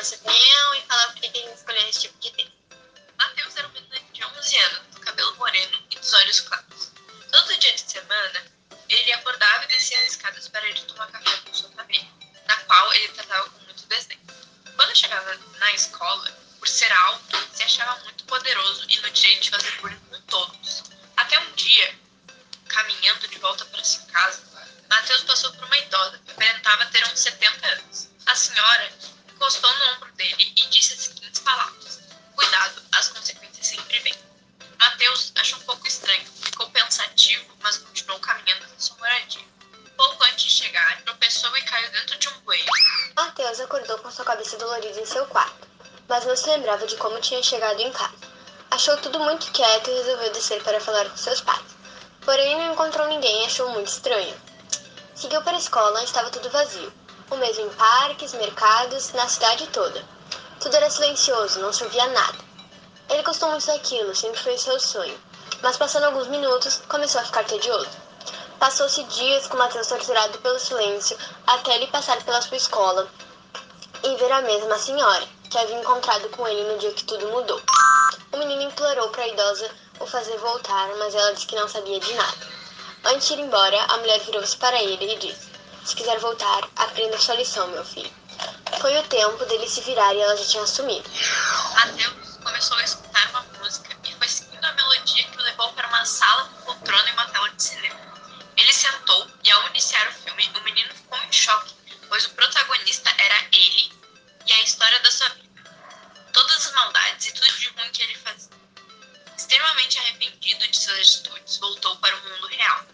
nossa opinião e falar por que a gente escolheu esse tipo de tema. Matheus era um menino de 11 anos, do cabelo moreno e dos olhos claros. Todo dia de semana, ele acordava e descia as escadas para ir tomar café com sua família, na qual ele tratava com muito desdém. Quando chegava na escola, por ser alto, se achava muito poderoso e no direito de fazer bullying com todos. Até um dia, caminhando de volta para sua casa, Mateus passou por uma idosa que aparentava ter uns 70 anos. Pouco antes de chegar, tropeçou e caiu dentro de um bueiro. Mateus acordou com sua cabeça dolorida em seu quarto, mas não se lembrava de como tinha chegado em casa. Achou tudo muito quieto e resolveu descer para falar com seus pais. Porém, não encontrou ninguém e achou muito estranho. Seguiu para a escola, estava tudo vazio. O mesmo em parques, mercados, na cidade toda. Tudo era silencioso, não se ouvia nada. Ele gostou muito daquilo, sempre foi seu sonho. Mas passando alguns minutos, começou a ficar tedioso. Passou-se dias com Mateus torturado pelo silêncio, até ele passar pela sua escola e ver a mesma senhora, que havia encontrado com ele no dia que tudo mudou. O menino implorou para a idosa o fazer voltar, mas ela disse que não sabia de nada. Antes de ir embora, a mulher virou-se para ele e disse: Se quiser voltar, aprenda sua lição, meu filho. Foi o tempo dele se virar e ela já tinha sumido. Mateus sentou e, ao iniciar o filme, o menino ficou em choque, pois o protagonista era ele e a história da sua vida. Todas as maldades e tudo de ruim que ele fazia. Extremamente arrependido de suas atitudes, voltou para o mundo real.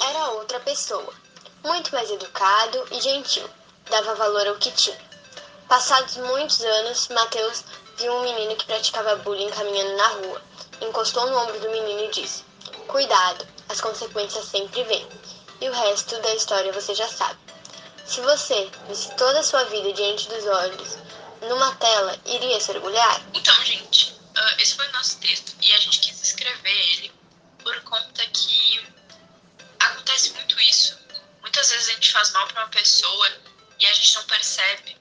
Era outra pessoa, muito mais educado e gentil, dava valor ao que tinha. Passados muitos anos, Mateus viu um menino que praticava bullying caminhando na rua. Encostou no ombro do menino e disse: Cuidado, as consequências sempre vêm. E o resto da história você já sabe. Se você visse toda a sua vida diante dos olhos, numa tela, iria se orgulhar? Então, gente, uh, esse foi o nosso texto e a gente quis escrever ele por conta que acontece muito isso. Muitas vezes a gente faz mal para uma pessoa e a gente não percebe.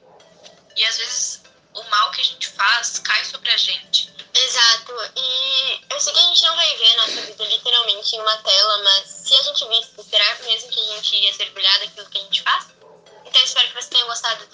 E às vezes o mal que a gente faz cai sobre a gente. Exato. E eu sei que a gente não vai ver a nossa vida literalmente em uma tela, mas se a gente visse, será mesmo que a gente ia ser orgulhado daquilo que a gente faz? Então espero que você tenha gostado